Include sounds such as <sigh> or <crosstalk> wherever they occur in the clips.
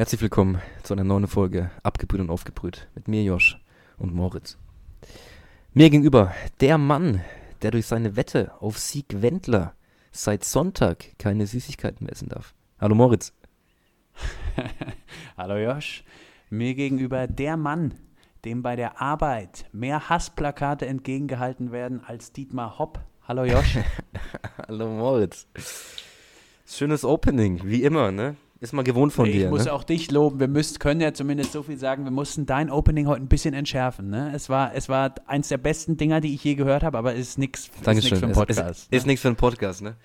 Herzlich willkommen zu einer neuen Folge Abgebrüht und Aufgebrüht mit mir, Josh und Moritz. Mir gegenüber der Mann, der durch seine Wette auf Sieg Wendler seit Sonntag keine Süßigkeiten mehr essen darf. Hallo Moritz. <laughs> Hallo Josh. Mir gegenüber der Mann, dem bei der Arbeit mehr Hassplakate entgegengehalten werden als Dietmar Hopp. Hallo Josh. <laughs> Hallo Moritz. Schönes Opening, wie immer, ne? Ist mal gewohnt von ich dir. Ich muss ne? auch dich loben. Wir müssen, können ja zumindest so viel sagen. Wir mussten dein Opening heute ein bisschen entschärfen. Ne? Es, war, es war eins der besten Dinger, die ich je gehört habe, aber es ist nichts für einen Podcast. Ist, ist, ist nichts für einen Podcast, ne?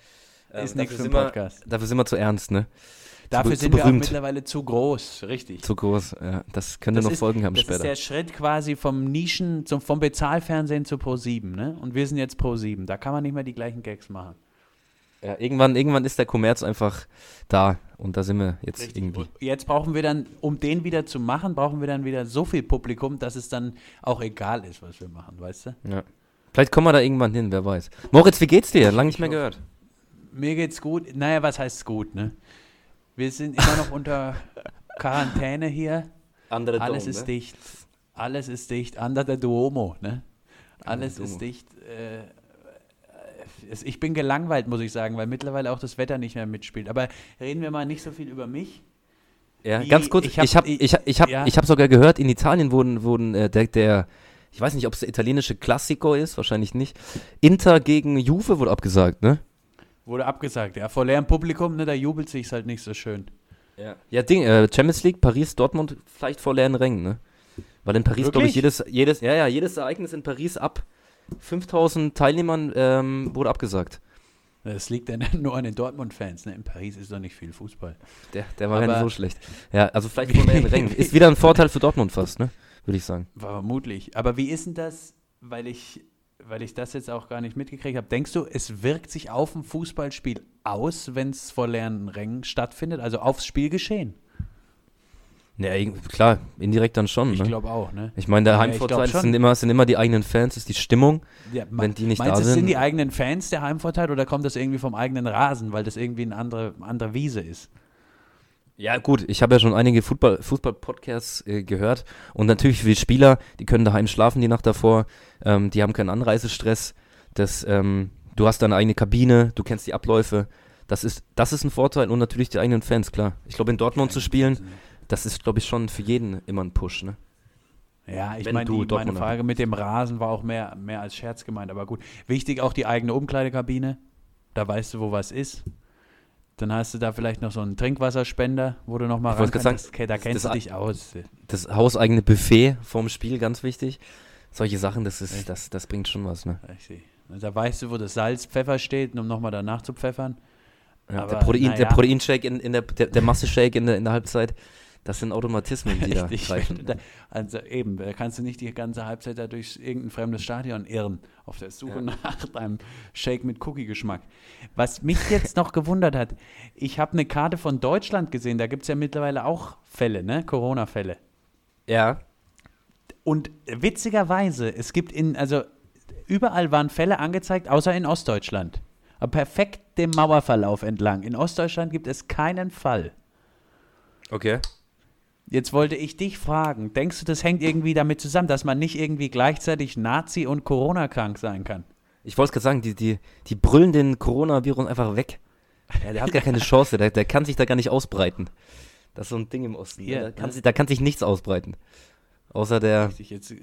Ist Ähm, nichts dafür für einen wir- Podcast. Dafür sind wir zu ernst, ne? Dafür zu sind wir auch berühmt. mittlerweile zu groß. Richtig. Zu groß, ja. Das könnte Das noch ist- Folgen haben das später. ist der Schritt quasi vom Nischen, zum, vom Bezahlfernsehen zu Pro7, ne? Und wir sind jetzt Pro7. Da kann man nicht mehr die gleichen Gags machen. Ja, irgendwann, irgendwann ist der Kommerz einfach da und da sind wir jetzt irgendwie. Und jetzt brauchen wir dann, um den wieder zu machen, brauchen wir dann wieder so viel Publikum, dass es dann auch egal ist, was wir machen, weißt du? Ja. Vielleicht kommen wir da irgendwann hin, wer weiß. Moritz, wie geht's dir? Lange nicht mehr gehört. Mir geht's gut. Naja, was heißt gut, ne? Wir sind immer noch unter <laughs> Quarantäne hier. Andere Alles ist dicht. Alles ist dicht. Under the Duomo, ne? Alles Duomo. ist dicht. Äh, ich bin gelangweilt, muss ich sagen, weil mittlerweile auch das Wetter nicht mehr mitspielt. Aber reden wir mal nicht so viel über mich. Ja, Wie- ganz kurz, ich ich hab- habe ich hab, ich hab, ja. ich hab sogar gehört, in Italien wurden, wurden äh, der, der, ich weiß nicht, ob es der italienische Classico ist, wahrscheinlich nicht. Inter gegen Juve wurde abgesagt, ne? Wurde abgesagt, ja. Vor leerem Publikum, ne, da jubelt sich's halt nicht so schön. Ja, ja Ding, äh, Champions League, Paris, Dortmund, vielleicht vor leeren Rängen, ne? Weil in Paris, glaube ich, jedes, jedes, ja, ja, jedes Ereignis in Paris ab 5000 Teilnehmern ähm, wurde abgesagt. Das liegt dann <laughs> nur an den Dortmund-Fans, ne? In Paris ist doch nicht viel Fußball. Der, der war gar nicht so schlecht. Ja, also vielleicht vor leeren <laughs> Rängen. Ist wieder ein Vorteil für Dortmund fast, ne? Würde ich sagen. Vermutlich. Aber wie ist denn das, weil ich, weil ich das jetzt auch gar nicht mitgekriegt habe, denkst du, es wirkt sich auf ein Fußballspiel aus, wenn es vor leeren Rängen stattfindet? Also aufs Spielgeschehen? Ja, irg- klar, indirekt dann schon, Ich ne? glaube auch, ne? Ich meine, der Ja, Heimvorteil sind immer, sind immer die eigenen Fans, ist die Stimmung. Ja, wenn die nicht meinst da du, sind- sind die eigenen Fans der Heimvorteil oder kommt das irgendwie vom eigenen Rasen, weil das irgendwie eine andere, andere Wiese ist? Ja, gut, ich habe ja schon einige Fußball- Fußball-Podcasts äh, gehört und natürlich die Spieler, die können daheim schlafen die Nacht davor, ähm, die haben keinen Anreisestress, das, ähm, du hast deine eigene Kabine, du kennst die Abläufe, das ist, das ist ein Vorteil und natürlich die eigenen Fans, klar. Ich glaube, in Dortmund zu spielen, das ist, glaube ich, schon für jeden immer ein Push, ne? Ja, ich meine, meine Frage mit dem Rasen war auch mehr, mehr als Scherz gemeint, aber gut. Wichtig auch die eigene Umkleidekabine. Da weißt du, wo was ist. Dann hast du da vielleicht noch so einen Trinkwasserspender, wo du nochmal ran kannst. Okay, da kennst das- du dich aus. Das hauseigene Buffet vorm Spiel, ganz wichtig. Solche Sachen, das ist, Echt? das, das bringt schon was, ne? Ich sehe. Da weißt du, wo das Salz, Pfeffer steht, um nochmal danach zu pfeffern. Ja, Aber, der Protein, der naja. Proteinshake in, in der, der, der Masse-Shake in der, in der Halbzeit, das sind Automatismen, die <laughs> da greifen. Da, also eben, da kannst du nicht die ganze Halbzeit da durch irgendein fremdes Stadion irren, auf der Suche Ja. nach deinem Shake mit Cookie-Geschmack. Was mich jetzt noch gewundert hat, ich habe eine Karte von Deutschland gesehen, da gibt es ja mittlerweile auch Fälle, ne? Corona-Fälle. Ja, Und witzigerweise, es gibt in, also überall waren Fälle angezeigt, außer in Ostdeutschland. Aber perfekt dem Mauerverlauf entlang. In Ostdeutschland gibt es keinen Fall. okay. Jetzt wollte ich dich fragen, denkst du, das hängt irgendwie damit zusammen, dass man nicht irgendwie gleichzeitig Nazi und Corona-krank sein kann? Ich wollte es gerade sagen, die, die, die brüllen den Coronavirus einfach weg. Ja, der hat gar keine Chance, der, der kann sich da gar nicht ausbreiten. Das ist so ein Ding im Osten. Hier, da, kann ne? sich, da kann sich nichts ausbreiten. Außer der, jetzt,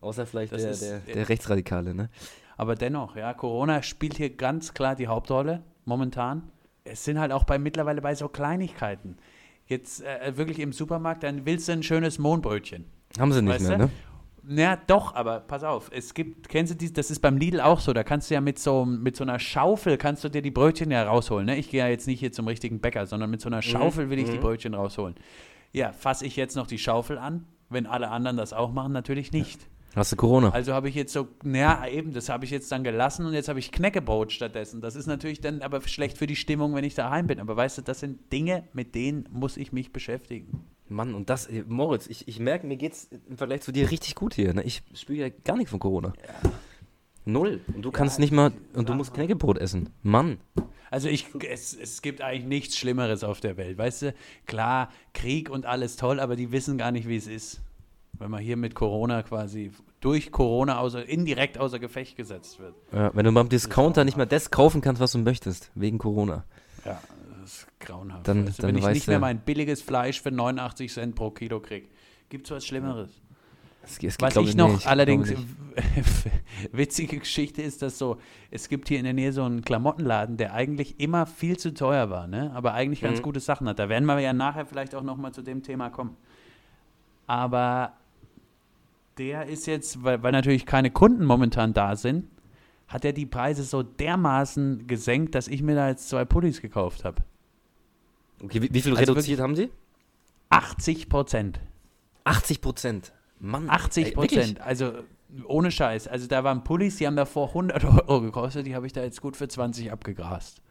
außer vielleicht der, ist- der, der Rechtsradikale, ne? aber dennoch, ja, Corona spielt hier ganz klar die Hauptrolle momentan. Es sind halt auch bei mittlerweile bei so Kleinigkeiten. Jetzt äh, wirklich im Supermarkt, dann willst du ein schönes Mohnbrötchen. Haben sie nicht Weißt mehr, du? ne? Ja, doch, aber pass auf, es gibt, kennst du dies, das ist beim Lidl auch so, da kannst du ja mit so, mit so einer Schaufel, kannst du dir die Brötchen ja rausholen, ne? Ich gehe ja jetzt nicht hier zum richtigen Bäcker, sondern mit so einer Schaufel will ich die Brötchen rausholen. Ja, fasse ich jetzt noch die Schaufel an, wenn alle anderen das auch machen, natürlich nicht. Hast du Corona? Also habe ich jetzt so, naja, eben, das habe ich jetzt dann gelassen und jetzt habe ich Knäckebrot stattdessen. Das ist natürlich dann aber schlecht für die Stimmung, wenn ich daheim bin. Aber weißt du, das sind Dinge, mit denen muss ich mich beschäftigen. Mann, und das, äh, Moritz, ich, ich merke, mir geht's im Vergleich zu dir richtig gut hier. Ne? Ich spüre ja gar nichts von Corona. Null. Und du kannst nicht mal, und du musst Knäckebrot essen. Mann. Also ich, es, es gibt eigentlich nichts Schlimmeres auf der Welt. Weißt du, klar, Krieg und alles toll, aber die wissen gar nicht, wie es ist. Wenn man hier mit Corona quasi durch Corona außer, indirekt außer Gefecht gesetzt wird. Ja, wenn du beim Discounter nicht mehr das kaufen kannst, was du möchtest, wegen Corona. Ja, das ist grauenhaft. Dann- du, dann wenn ich nicht mehr mein billiges Fleisch für 89 Cent pro Kilo krieg. Gibt's was Schlimmeres? Es, es Was ich noch nee, ich <laughs> allerdings witzige Geschichte ist, dass so, es gibt hier in der Nähe so einen Klamottenladen, der eigentlich immer viel zu teuer war, ne? aber eigentlich ganz Mhm. gute Sachen hat. Da werden wir ja nachher vielleicht auch nochmal zu dem Thema kommen. Aber der ist jetzt, weil, weil natürlich keine Kunden momentan da sind, hat er die Preise so dermaßen gesenkt, dass ich mir da jetzt zwei Pullis gekauft habe. Okay, wie, wie viel Also reduziert haben sie? 80 Prozent. 80 Prozent. Mann. 80 ey, wirklich? Prozent. Also ohne Scheiß. Also da waren Pullis, die haben davor 100 Euro gekostet, die habe ich da jetzt gut für 20 abgegrast.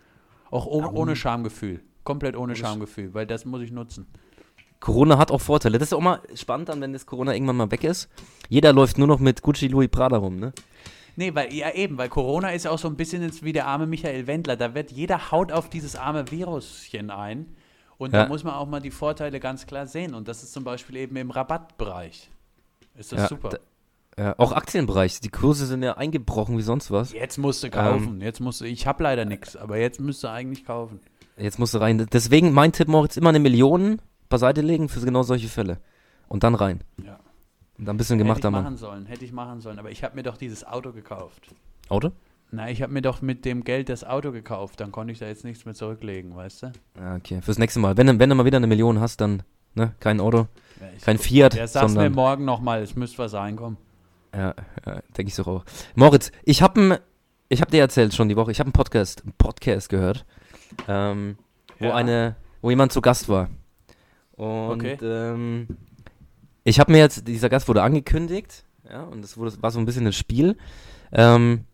Auch oh, ohne Schamgefühl. Komplett ohne Schamgefühl, weil das muss ich nutzen. Corona hat auch Vorteile. Das ist auch mal spannend dann, wenn das Corona irgendwann mal weg ist. Jeder läuft nur noch mit Gucci Louis Prada rum, ne? Nee, weil, ja eben, weil Corona ist ja auch so ein bisschen jetzt wie der arme Michael Wendler. Da wird jeder haut auf dieses arme Viruschen ein. Und Ja. da muss man auch mal die Vorteile ganz klar sehen. Und das ist zum Beispiel eben im Rabattbereich. Ist das Ja, super. Ja, auch Aktienbereich. Die Kurse sind ja eingebrochen wie sonst was. Jetzt musst du Ähm. kaufen. jetzt musst du, ich habe leider nichts, aber jetzt müsst du eigentlich kaufen. Jetzt musst du rein. Deswegen mein Tipp, Moritz, immer eine Million beiseite legen für genau solche Fälle. Und dann rein. Ja. Und dann ein bisschen Hätte gemachter ich Mann. machen sollen, hätte ich machen sollen. Aber ich habe mir doch dieses Auto gekauft. Auto? Na, ich habe mir doch mit dem Geld das Auto gekauft. Dann konnte ich da jetzt nichts mehr zurücklegen, weißt du? Ja, okay. Fürs nächste Mal. Wenn, du- wenn du mal wieder eine Million hast, dann ne, kein Auto, Ja, ich, kein Fiat, der sag's mir morgen nochmal, es müsste was reinkommen. Ja, ja denke ich so auch. Moritz, ich habe ich hab dir erzählt schon die Woche, ich habe einen Podcast, einen Podcast gehört, ähm, wo Ja. eine, wo jemand zu Gast war. Und Okay. ähm, ich habe mir jetzt, dieser Gast wurde angekündigt, ja, und das wurde, war so ein bisschen ein Spiel. Ähm,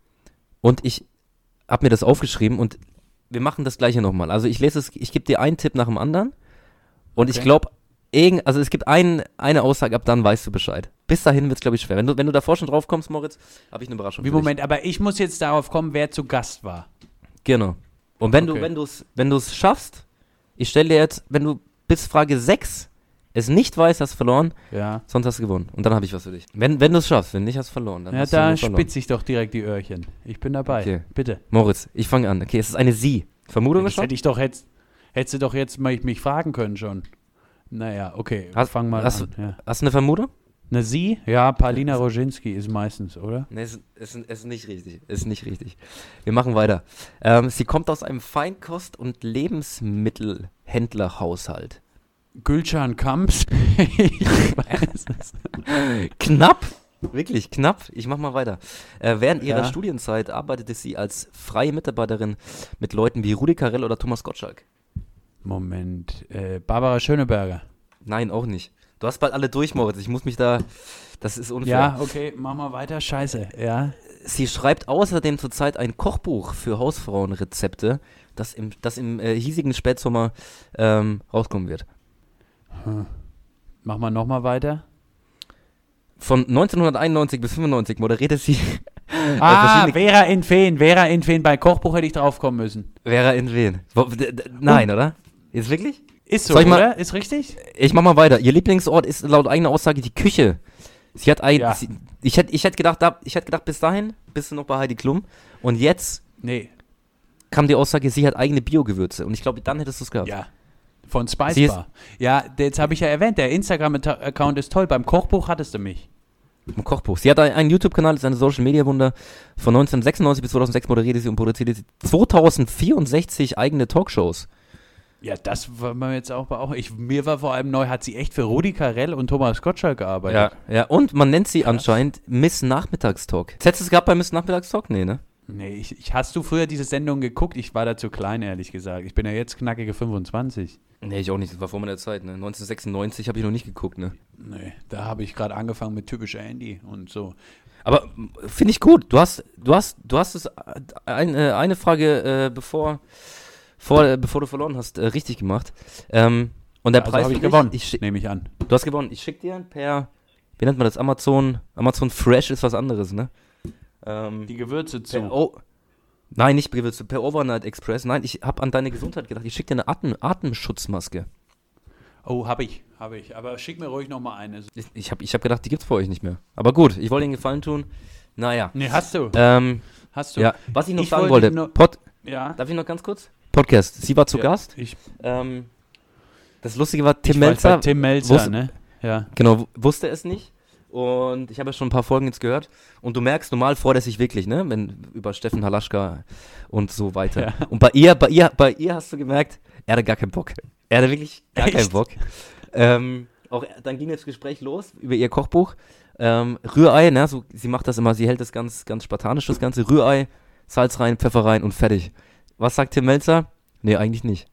und ich habe mir das aufgeschrieben und wir machen das gleiche nochmal. Also ich lese es, ich gebe dir einen Tipp nach dem anderen. Und ich Okay. glaube, irgend, also es gibt ein, eine Aussage, ab dann weißt du Bescheid. Bis dahin wird es, glaube ich, schwer. Wenn du, wenn du davor schon drauf kommst, Moritz, habe ich eine Überraschung. Wie für dich. Moment, aber ich muss jetzt darauf kommen, wer zu Gast war. Genau. Und wenn Okay. du, wenn du es, wenn du es schaffst, ich stelle dir jetzt, wenn du bis Frage 6 es nicht weißt, hast du verloren, Ja. sonst hast du gewonnen. Und dann habe ich was für dich. Wenn, wenn du es schaffst, wenn nicht, hast du verloren. Dann Ja, hast da spitze ich doch direkt die Öhrchen. Ich bin dabei. Okay. Bitte. Moritz, ich fange an. Okay, es ist eine Sie. Vermutung schon? hätte ich doch jetzt, hättest du doch jetzt mal mich fragen können schon. Naja, okay, Hast- fang mal hast an. Ja. Hast du eine Vermutung? Na, sie? Ja, Paulina Roginski ist meistens, oder? Es ist, ist, ist nicht richtig. Ist nicht richtig. Wir machen weiter. Ähm, sie kommt aus einem Feinkost- und Lebensmittelhändlerhaushalt. Gülcan Kamps? <laughs> ich weiß es. Knapp. Wirklich knapp. Ich mach mal weiter. Äh, während ihrer Ja. Studienzeit arbeitete sie als freie Mitarbeiterin mit Leuten wie Rudi Carell oder Thomas Gottschalk. Moment, äh, Barbara Schöneberger. Nein, auch nicht. Du hast bald alle durch, Moritz. Ich muss mich da. Das ist unfair. Ja, okay, mach mal weiter. Scheiße, ja. Sie schreibt außerdem zurzeit ein Kochbuch für Hausfrauenrezepte, das im, das im äh, hiesigen Spätsommer ähm, rauskommen wird. Mach mal nochmal weiter. Von 1991 bis 95 moderierte sie <laughs> Ah, verschiedene- Vera in Feen, Vera in Feen. Bei Kochbuch hätte ich drauf kommen müssen. Vera in d- Nein, oder? Jetzt wirklich? Ist so, mal- oder? Ist richtig? Ich mach mal weiter. Ihr Lieblingsort ist laut eigener Aussage die Küche. Sie hat ein, Ja. sie, ich hätte ich hätt gedacht, da, ich hätte gedacht, bis dahin bist du noch bei Heidi Klum. Und jetzt Nee, kam die Aussage, sie hat eigene Biogewürze. Und ich glaube, dann hättest du es gehabt. ja. Von Spice Sie ist- Bar. Ja, jetzt habe ich ja erwähnt, der Instagram-Account ist toll. Beim Kochbuch hattest du mich. Im Kochbuch. Sie hat ein- einen YouTube-Kanal, ist eine Social Media Wunder. Von 1996 bis 2006 moderierte sie und produzierte sie 2064 eigene Talkshows. Ja, das war mir jetzt auch bei auch. Ich, mir war vor allem neu, hat sie echt für Rudi Carell und Thomas Gottschalk gearbeitet. ja. Und man nennt sie anscheinend Miss Nachmittagstalk. Hättest du es gehabt bei Miss Nachmittagstalk? Nee, ne? Nee, ich, ich, hast du früher diese Sendung geguckt? Ich war da zu klein, ehrlich gesagt. Ich bin ja jetzt knackige 25. Nee, ich auch nicht. Das war vor meiner Zeit, ne? 1996 habe ich noch nicht geguckt, ne? Nee, da habe ich gerade angefangen mit typischer Andy und so. Aber finde ich gut. Du hast, du hast, du hast es äh, ein, äh, eine Frage äh, bevor, vor, äh, bevor du verloren hast, äh, richtig gemacht. Ähm, und der also Preis habe ich gewonnen, Ich nehme ich an. du hast gewonnen. Ich schicke dir per, wie nennt man das? Amazon, Amazon Fresh ist was anderes, ne? Ähm, Die Gewürze zu. oh, Nein, nicht Briefwitze, per Overnight Express. Nein, ich habe an deine Gesundheit gedacht. Ich schicke dir eine Atem Atemschutzmaske. Oh, habe ich, habe ich. Aber schick mir ruhig nochmal eine. Ich, ich habe ich hab gedacht, die gibt's bei euch nicht mehr. Aber gut, ich wollte Ihnen Gefallen tun. Naja. Nee, hast du. Ähm, hast du. ja, was ich noch Ich sagen wollte wollte. nur- Pod, Ja. darf ich noch ganz kurz? Podcast. Sie war zu Ja, Gast. Ich, Ähm, das Lustige war, Tim Melzer Tim Melzer, wusste- ne? Ja. Genau, wusste es nicht. Und ich habe ja schon ein paar Folgen jetzt gehört. Und du merkst, normal freut er sich wirklich, ne? Wenn über Steffen Halaschka und so weiter. Ja. Und bei ihr, bei ihr, bei ihr hast du gemerkt, er hatte gar keinen Bock. Er hatte wirklich gar keinen Echt? Bock. Ähm, auch dann ging das Gespräch los über ihr Kochbuch. Ähm, Rührei, ne? So, sie macht das immer, sie hält das ganz, ganz spartanisch, das Ganze. Rührei, Salz rein, Pfeffer rein und fertig. Was sagt Tim Melzer? Nee, eigentlich nicht.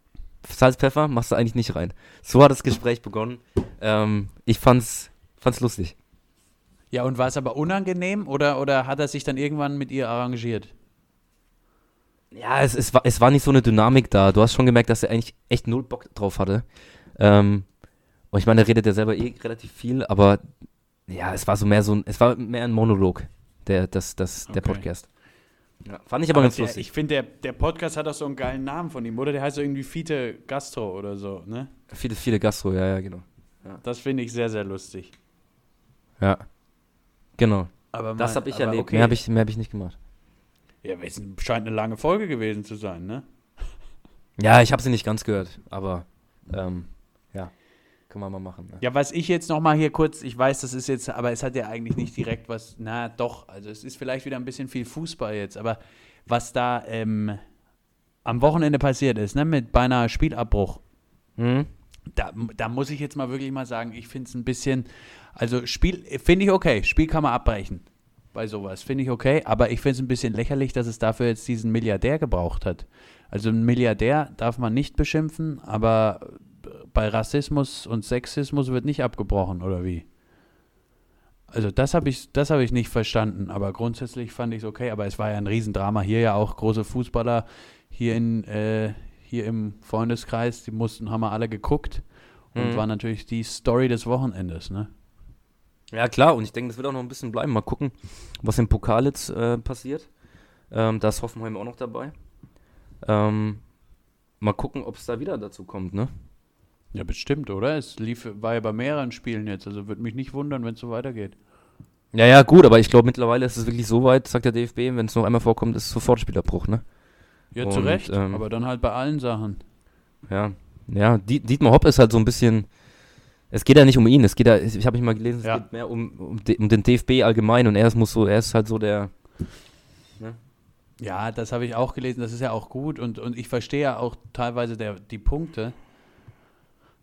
Salz, Pfeffer machst du eigentlich nicht rein. So hat das Gespräch begonnen. Ähm, ich fand's, fand's lustig. Ja, und war es aber unangenehm oder, oder hat er sich dann irgendwann mit ihr arrangiert? Ja, es, es, war, es war nicht so eine Dynamik da. Du hast schon gemerkt, dass er eigentlich echt null Bock drauf hatte. Ähm, und ich meine, er redet ja selber eh relativ viel, aber ja, es war so mehr so ein, es war mehr ein Monolog, der, das, das, der Okay. Podcast. Ja, fand ich aber, ganz der, lustig. Ich finde, der, der Podcast hat auch so einen geilen Namen von ihm, oder? Der heißt so irgendwie Fiete Gastro oder so, ne? viele, viele Gastro, ja, ja, genau. Das finde ich sehr, sehr lustig. Ja. Genau. Aber Das mal- habe ich aber erlebt. Okay. Mehr habe ich, mehr hab ich nicht gemacht. Ja, es scheint eine lange Folge gewesen zu sein, ne? Ja, ich habe sie nicht ganz gehört, aber ähm, ja, können wir mal machen. Ne? Ja, was ich jetzt noch mal hier kurz, ich weiß, das ist jetzt, aber es hat ja eigentlich nicht direkt was, na doch, also es ist vielleicht wieder ein bisschen viel Fußball jetzt, aber was da ähm, am Wochenende passiert ist, ne, mit beinahe Spielabbruch, Mhm. da, da muss ich jetzt mal wirklich mal sagen, ich finde es ein bisschen, also Spiel, finde ich okay, Spiel kann man abbrechen bei sowas, finde ich okay, aber ich finde es ein bisschen lächerlich, dass es dafür jetzt diesen Milliardär gebraucht hat. Also einen Milliardär darf man nicht beschimpfen, aber bei Rassismus und Sexismus wird nicht abgebrochen, oder wie? Also das habe ich, das habe ich nicht verstanden, aber grundsätzlich fand ich es okay, aber es war ja ein Riesendrama. Hier ja auch große Fußballer hier in, äh, hier im Freundeskreis, die mussten, haben wir alle geguckt und Mhm. war natürlich die Story des Wochenendes, ne? Ja, klar, und ich denke, das wird auch noch ein bisschen bleiben. Mal gucken, was im Pokal jetzt äh, passiert. Ähm, da ist Hoffenheim auch noch dabei. Ähm, mal gucken, ob es da wieder dazu kommt, ne? Ja, bestimmt, oder? Es lief, war ja bei mehreren Spielen jetzt, also würde mich nicht wundern, wenn es so weitergeht. Ja, ja, gut, aber ich glaube, mittlerweile ist es wirklich so weit, sagt der DFB, wenn es noch einmal vorkommt, ist es sofort Spielabbruch, ne? Ja, zu Und, Recht, ähm, aber dann halt bei allen Sachen. Ja, ja, Diet Dietmar Hopp ist halt so ein bisschen. Es geht ja nicht um ihn, es geht ja, ich habe mich mal gelesen, es Ja. geht mehr um, um, um den DFB allgemein und er ist, muss so, er ist halt so der. Ja, das habe ich auch gelesen, das ist ja auch gut und, und ich verstehe ja auch teilweise der, die Punkte.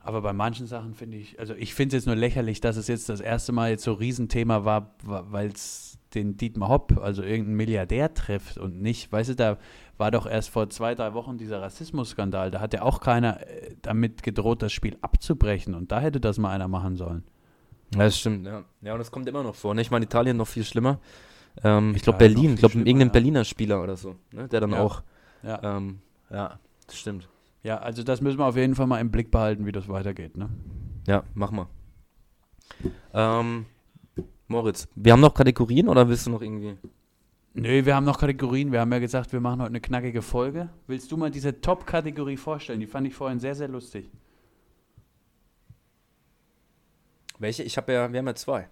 Aber bei manchen Sachen finde ich, also ich finde es jetzt nur lächerlich, dass es jetzt das erste Mal jetzt so Riesenthema war, weil es den Dietmar Hopp, also irgendeinen Milliardär trifft und nicht, weißt du, da war doch erst vor zwei, drei Wochen dieser Rassismusskandal, da hat ja auch keiner äh, damit gedroht, das Spiel abzubrechen und da hätte das mal einer machen sollen. Ja, das stimmt, ja. Ja, und das kommt immer noch vor, ne? Ich meine, Italien noch viel schlimmer. Ähm, ich glaube, Berlin, ich glaube, irgendein ja. Berliner Spieler oder so, ne? Der dann Ja. auch. Ja. Ähm, ja, das stimmt. Ja, also das müssen wir auf jeden Fall mal im Blick behalten, wie das weitergeht, ne? Ja, mach mal. Ähm, Moritz, wir haben noch Kategorien oder willst du noch irgendwie? Nö, wir haben noch Kategorien. Wir haben ja gesagt, wir machen heute eine knackige Folge. Willst du mal diese Top-Kategorie vorstellen? Die fand ich vorhin sehr, sehr lustig. Welche? Ich habe ja, wir haben ja zwei.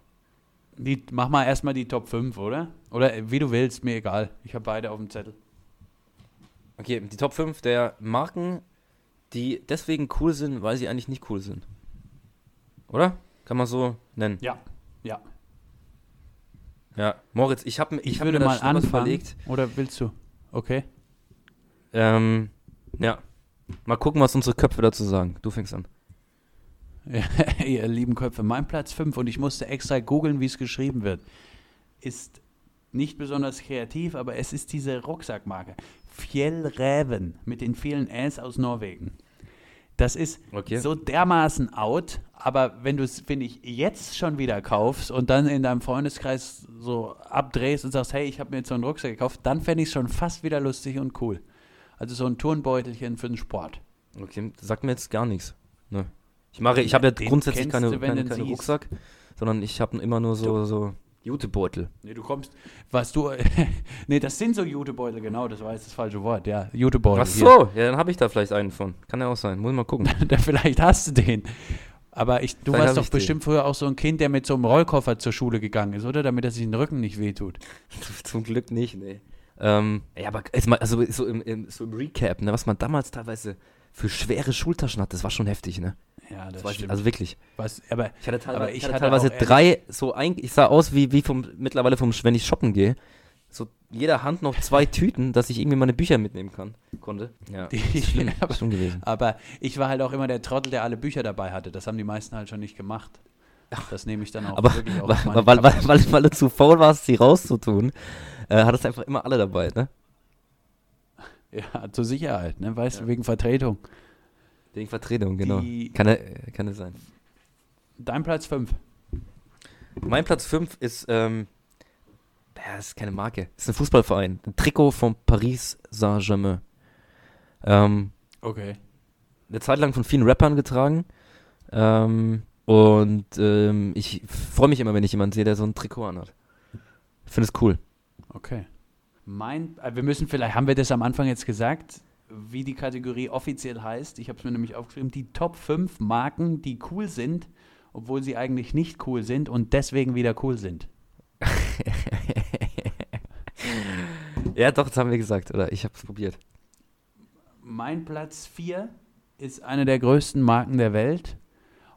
Die, mach mal erstmal die Top 5, oder? Oder äh, wie du willst, mir egal. Ich habe beide auf dem Zettel. Okay, die Top 5 der Marken, die deswegen cool sind, weil sie eigentlich nicht cool sind. Oder? Kann man so nennen. Ja, ja. Ja. Moritz, ich habe Ich, ich hab würde mir mal anfangen. überlegt. Oder willst du? Okay. Ähm, ja. Mal gucken, was unsere Köpfe dazu sagen. Du fängst an. <laughs> Ihr lieben Köpfe, mein Platz 5 und ich musste extra googeln, wie es geschrieben wird, ist nicht besonders kreativ, aber es ist diese Rucksackmarke. Fjellräven mit den vielen Äs aus Norwegen. Das ist Okay. so dermaßen out, aber wenn du es, finde ich, jetzt schon wieder kaufst und dann in deinem Freundeskreis so abdrehst und sagst, hey, ich habe mir jetzt so einen Rucksack gekauft, dann fände ich es schon fast wieder lustig und cool. Also so ein Turnbeutelchen für den Sport. Okay, sagt mir jetzt gar nichts. Ne. Ich mache, ich habe ja Den grundsätzlich keine, du, keine, du keine siehst. Rucksack, sondern ich habe immer nur so, so Jutebeutel. Nee, du kommst, was du, <laughs> nee, das sind so Jutebeutel, genau, das war jetzt das falsche Wort, ja, Jutebeutel. Ach so, ja, dann habe ich da vielleicht einen von. Kann ja auch sein. Muss mal gucken. <laughs> Hier. Vielleicht hast du den. Aber ich, du Vielleicht warst doch ich den. bestimmt früher auch so ein Kind, der mit so einem Rollkoffer zur Schule gegangen ist, oder? Damit er sich den Rücken nicht wehtut. <laughs> Zum Glück nicht, nee. Ähm, ja, aber jetzt mal, also so im, im, so im Recap, ne, was man damals teilweise für schwere Schultaschen hat, das war schon heftig, ne? Ja, das, Das war, stimmt. also wirklich. was, aber Ich hatte, teilweise, Aber ich hatte hatte teilweise drei, so ein, ich sah aus wie, wie vom, mittlerweile vom, wenn ich shoppen gehe. So jeder Hand noch zwei Tüten, dass ich irgendwie meine Bücher mitnehmen kann, konnte. Ja, Die- das ist schlimm, <laughs> aber- schlimm gewesen. Aber ich war halt auch immer der Trottel, der alle Bücher dabei hatte. Das haben die meisten halt schon nicht gemacht. Das nehme ich dann auch Aber wirklich auch weil, weil, weil, weil, weil du zu faul warst, sie rauszutun, äh, hattest einfach immer alle dabei, ne? Ja, zur Sicherheit, ne? Weißt Ja. du, wegen Vertretung. Wegen Vertretung, genau. Die- Kann, äh, kann es sein. Dein Platz 5. Mein Platz 5 ist, ähm, das ist keine Marke, ist ein Fußballverein. Ein Trikot von Paris Saint-Germain. Ähm, Okay. eine Zeit lang von vielen Rappern getragen. Ähm, und ähm, ich freue mich immer, wenn ich jemanden sehe, der so ein Trikot anhat. Ich finde es cool. Okay. Mein, äh, wir müssen vielleicht, haben wir das am Anfang jetzt gesagt, wie die Kategorie offiziell heißt? Ich habe es mir nämlich aufgeschrieben, die Top 5 Marken, die cool sind, obwohl sie eigentlich nicht cool sind und deswegen wieder cool sind. <laughs> ja, doch, das haben wir gesagt, oder? Ich habe es probiert. Mein Platz 4 ist eine der größten Marken der Welt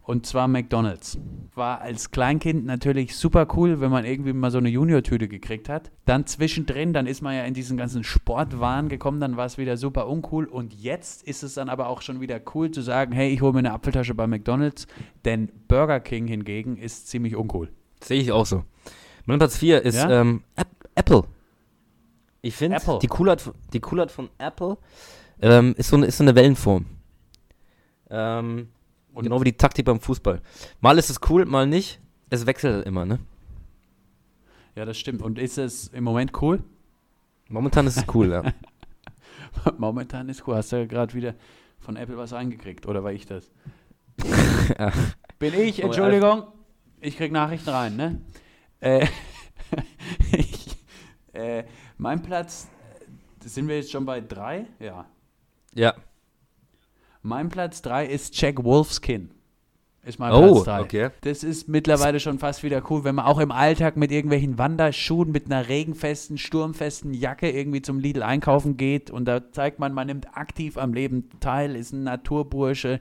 und zwar McDonald's. War als Kleinkind natürlich super cool, wenn man irgendwie mal so eine Junior-Tüte gekriegt hat. Dann zwischendrin, dann ist man ja in diesen ganzen Sportwahn gekommen, dann war es wieder super uncool und jetzt ist es dann aber auch schon wieder cool zu sagen, hey, ich hole mir eine Apfeltasche bei McDonald's, denn Burger King hingegen ist ziemlich uncool. Sehe ich auch so. Mein Platz 4 ist Ja? ähm, App Apple. Ich finde, die Coolheit, die Coolheit von Apple ähm, ist, so eine, ist so eine Wellenform. Ähm, Und- genau wie die Taktik beim Fußball. Mal ist es cool, mal nicht. Es wechselt immer, ne? Ja, das stimmt. Und ist es im Moment cool? Momentan ist es cool, ja. <laughs> Momentan ist cool. Hast du ja gerade wieder von Apple was reingekriegt? Oder war ich das? <laughs> Ja. Bin ich, Entschuldigung. Ich krieg Nachrichten rein, ne? Äh, <laughs> ich, äh, mein Platz, äh, sind wir jetzt schon bei drei? Ja. ja. Mein Platz drei ist Jack Wolfskin. Ist mein Oh, Platz drei. okay. Das ist mittlerweile schon fast wieder cool, wenn man auch im Alltag mit irgendwelchen Wanderschuhen, mit einer regenfesten, sturmfesten Jacke irgendwie zum Lidl einkaufen geht und da zeigt man, man nimmt aktiv am Leben teil, ist ein Naturbursche,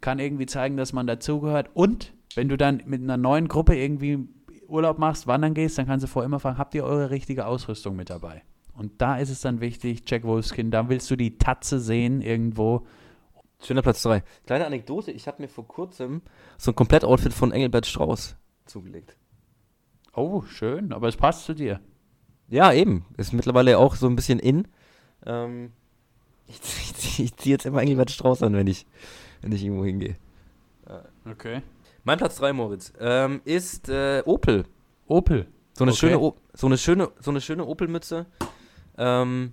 kann irgendwie zeigen, dass man dazugehört und wenn du dann mit einer neuen Gruppe irgendwie Urlaub machst, wandern gehst, dann kannst du vorher immer fragen, habt ihr eure richtige Ausrüstung mit dabei? Und da ist es dann wichtig, Jack Wolfskin, da willst du die Tatze sehen irgendwo. Schöner Platz 3. Kleine Anekdote, ich habe mir vor kurzem so ein Komplett-Outfit von Engelbert Strauß zugelegt. Oh, schön, aber es passt zu dir. Ja, eben. Ist mittlerweile auch so ein bisschen in. Ähm, <laughs> ich ich, ich ziehe jetzt immer Engelbert Strauß an, wenn ich, wenn ich irgendwo hingehe. Okay. Mein Platz 3, Moritz, ähm, ist äh, Opel. Opel. So eine Okay. schöne, O- so eine schöne, so eine schöne Opel-Mütze. Ähm,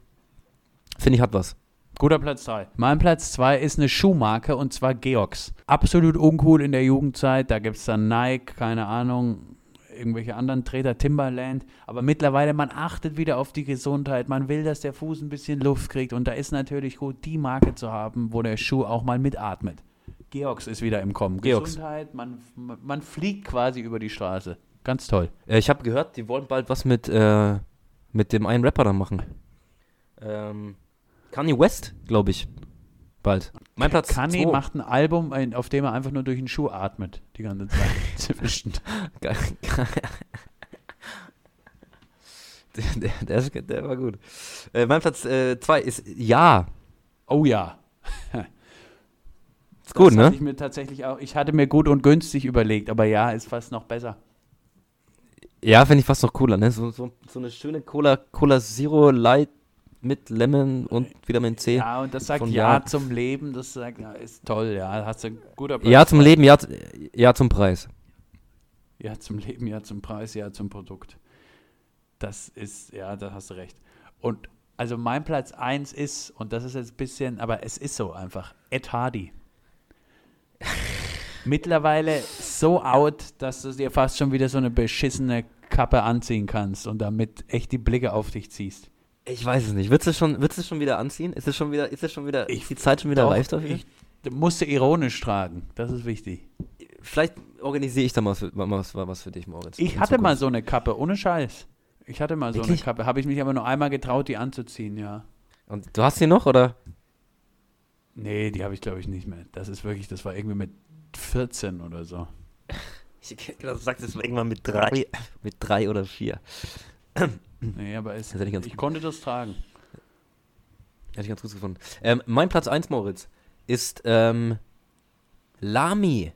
Finde ich hat was. Guter Platz 3. Mein Platz 2 ist eine Schuhmarke und zwar Georgs. Absolut uncool in der Jugendzeit. Da gibt es dann Nike, keine Ahnung, irgendwelche anderen Treter, Timberland. Aber mittlerweile, man achtet wieder auf die Gesundheit. Man will, dass der Fuß ein bisschen Luft kriegt. Und da ist natürlich gut, die Marke zu haben, wo der Schuh auch mal mitatmet. Georgs ist wieder im Kommen. Georgs. Gesundheit, man, man man fliegt quasi über die Straße. Ganz toll. Äh, ich habe gehört, die wollen bald was mit, äh, mit dem einen Rapper da machen. Ähm, Kanye West, glaube ich. Bald. Mein Platz Kanye zwei. macht ein Album, auf dem er einfach nur durch den Schuh atmet. Die ganze Zeit. <laughs> Der, der, ist, der war gut. Äh, mein Platz 2 ist Ja. Oh ja. Ist gut, ne? ich mir tatsächlich auch. Ich hatte mir gut und günstig überlegt, aber ja, ist fast noch besser. Ja, finde ich fast noch cooler, ne? So, so, so eine schöne Cola, Cola Zero Light mit Lemon und Vitamin C. Ja, Ja, und das sagt Von ja, Ja. zum Leben, das sagt, ja, ist toll, ja, hast du guter zum Leben, ja, ja zum Preis. Ja, zum Leben, ja, zum Preis, ja, zum Produkt. Das ist, ja, da hast du recht. Und also mein Platz 1 ist, und das ist jetzt ein bisschen, aber es ist so einfach, Ed Hardy. <laughs> mittlerweile so out, dass du dir fast schon wieder so eine beschissene Kappe anziehen kannst und damit echt die Blicke auf dich ziehst. Ich weiß es nicht. Würdest du schon, würdest du schon wieder anziehen? Ist es schon wieder, ist es schon wieder, Ich- ist die Zeit schon wieder Doch, reif dafür? Ich du musst du ironisch tragen, das ist wichtig. Vielleicht organisiere ich da mal was, was, was für dich, Moritz. Ich hatte mal so eine Kappe, ohne Scheiß. Ich hatte mal so Wirklich? eine Kappe, habe ich mich aber nur einmal getraut, die anzuziehen, ja. Und du hast sie noch, oder? Nee, die habe ich glaube ich nicht mehr. Das ist wirklich, das war irgendwie mit 14 oder so. <laughs> Ich glaube, du sagst es irgendwann mit drei, mit drei oder vier. Nee, aber es, ich gut- konnte das tragen. Hätte ich ganz gut gefunden. Ähm, mein Platz 1, Moritz, ist ähm, Lami.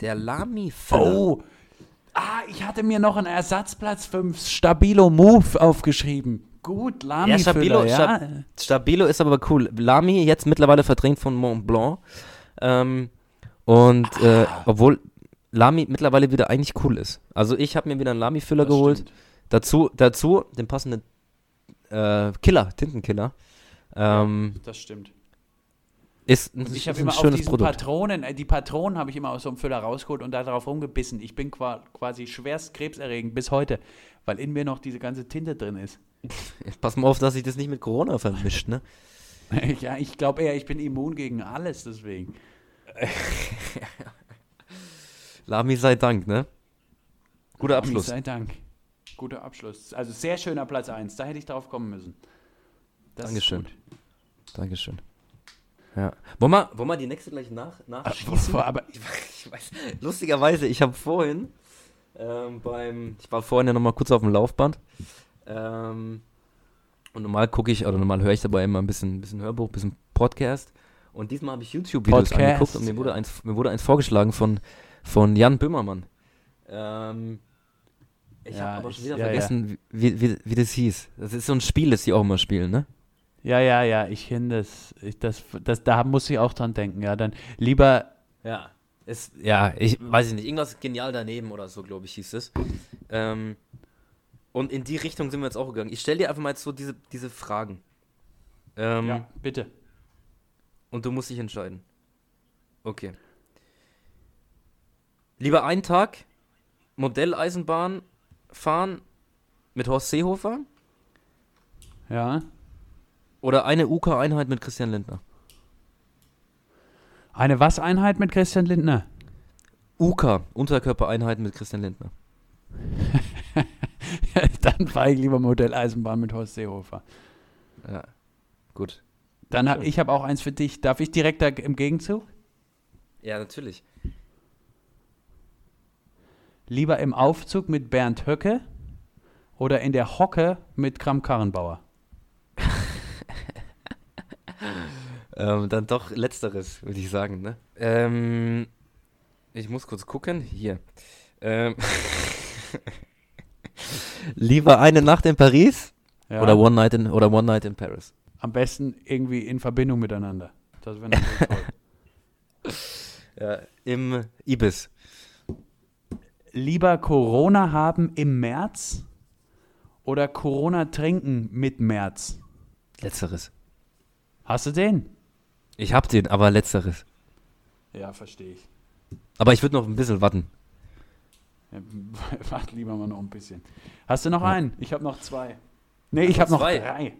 Der Lami-Füller. Oh! Ah, ich hatte mir noch einen Ersatzplatz 5 Stabilo Move aufgeschrieben. Gut, Lami Ja, Stabilo, ja. Stab- Stabilo ist aber cool. Lami jetzt mittlerweile verdrängt von Mont Blanc. Ähm, und äh, Ah. obwohl Lami mittlerweile wieder eigentlich cool ist. Also ich habe mir wieder einen Lami-Füller geholt. stimmt. Dazu, dazu den passenden äh, Killer, Tintenkiller. Ähm, Das stimmt. ist ein, Und ich habe immer auf schönes diesen Produkt. Patronen, äh, die Patronen habe ich immer aus so einem Füller rausgeholt und da drauf rumgebissen. Ich bin qua quasi schwerst krebserregend bis heute, weil in mir noch diese ganze Tinte drin ist. <laughs> Pass mal auf, dass sich das nicht mit Corona vermischt, ne? <laughs> ja, ich glaube eher, ich bin immun gegen alles deswegen. <laughs> Lami sei Dank, ne? Guter Abschluss. Sei Dank. Guter Abschluss. Also sehr schöner Platz 1. Da hätte ich drauf kommen müssen. Das Dankeschön. Dankeschön. Ja. Wollen wir, wollen wir die nächste gleich nach, nachschießen? Aber, aber <laughs> Ich weiß, lustigerweise, ich habe vorhin ähm, beim, ich war vorhin ja nochmal kurz auf dem Laufband ähm, und normal gucke ich, oder normal höre ich dabei immer ein bisschen, bisschen Hörbuch, ein bisschen Podcast und diesmal habe ich YouTube-Videos angeguckt und mir wurde, eins, mir wurde eins vorgeschlagen von, von Jan Böhmermann. Ähm, ich Ja, habe aber schon wieder ja, ja. vergessen, Wie, wie, wie das hieß. Das ist so ein Spiel, das die auch immer spielen, ne? ja, ja, ja, ich kenne das, ich, das, das. Da muss ich auch dran denken. Ja, dann lieber. Ja. Ist, ja, ich weiß ich nicht, irgendwas genial daneben oder so, glaube ich, hieß es. Ähm, und in die Richtung sind wir jetzt auch gegangen. Ich stelle dir einfach mal jetzt so diese, diese Fragen. Ähm, Ja, bitte. Und du musst dich entscheiden. Okay. Lieber einen Tag Modelleisenbahn fahren mit Horst Seehofer Ja. oder eine UK-Einheit mit Christian Lindner? Eine Was-Einheit mit Christian Lindner? UK, Unterkörpereinheit mit Christian Lindner. <laughs> dann fahre ich lieber Modelleisenbahn mit Horst Seehofer. Ja, gut. Dann hab, ich habe auch eins für dich. Darf ich direkt da im Gegenzug? Ja, natürlich. Lieber im Aufzug mit Bernd Höcke oder in der Hocke mit Kram Karrenbauer? <laughs> Ähm, dann doch letzteres, würde ich sagen, ne? Ähm, ich muss kurz gucken. Hier. Ähm, <laughs> Lieber eine Nacht in Paris Ja. oder, One Night in, oder One Night in Paris? Am besten irgendwie in Verbindung miteinander. Das wäre natürlich <laughs> toll. Ja, Im Ibis. Lieber Corona haben im März oder Corona trinken mit März? Letzteres. Hast du den? Ich hab den, aber letzteres. Ja, verstehe ich. Aber ich würde noch ein bisschen warten. Ja, <laughs> Warte lieber mal noch ein bisschen. Hast du noch Ja. einen? Ich habe noch zwei. Nee, Ach, ich habe noch zwei. drei.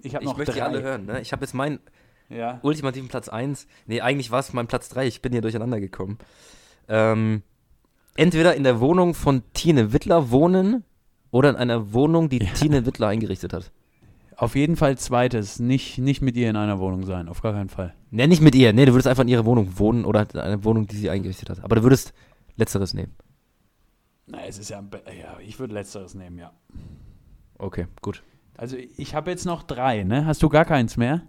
Ich habe Ich noch möchte drei. die alle hören. Ne? Ich habe jetzt meinen Ja. ultimativen Platz 1. Nee, eigentlich war es mein Platz 3. Ich bin hier durcheinander gekommen. Ähm, entweder in der Wohnung von Tine Wittler wohnen oder in einer Wohnung, die Ja. Tine Wittler eingerichtet hat. Auf jeden Fall zweites. Nicht, nicht mit ihr in einer Wohnung sein. Auf gar keinen Fall. Nee, nicht mit ihr. Nee, du würdest einfach in ihrer Wohnung wohnen oder in einer Wohnung, die sie eingerichtet hat. Aber du würdest letzteres nehmen. Na, es ist ja, ja, ich würde letzteres nehmen, ja. Okay, gut. Also ich habe jetzt noch drei, ne? Hast du gar keins mehr?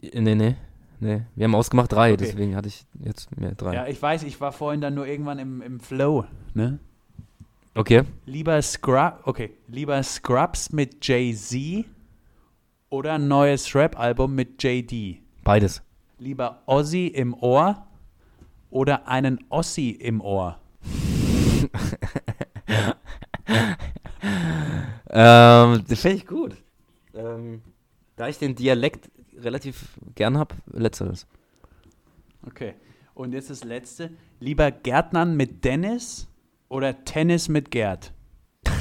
Nee, nee. Nee, wir haben ausgemacht drei, Okay. deswegen hatte ich jetzt mehr drei. Ja, ich weiß, ich war vorhin dann nur irgendwann im, im Flow, ne? Okay. Lieber Scrub, okay, lieber Scrubs mit Jay-Z oder ein neues Rap-Album mit JD? Beides. Lieber Ozzy im Ohr oder einen Ossi im Ohr? <laughs> Ähm, das finde ich gut. Ähm, da ich den Dialekt relativ gern habe, letzteres. Okay. Und jetzt das letzte. Lieber Gärtnern mit Dennis oder Tennis mit Gerd? <laughs>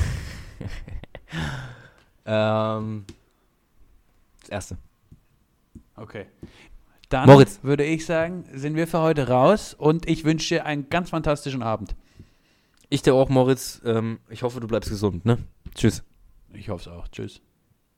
Ähm, das erste. Okay. Dann Moritz. würde ich sagen, sind wir für heute raus und ich wünsche dir einen ganz fantastischen Abend. Ich dir auch, Moritz. Ähm, ich hoffe, du bleibst gesund, ne? Tschüss. Ich hoffe es auch. Tschüss.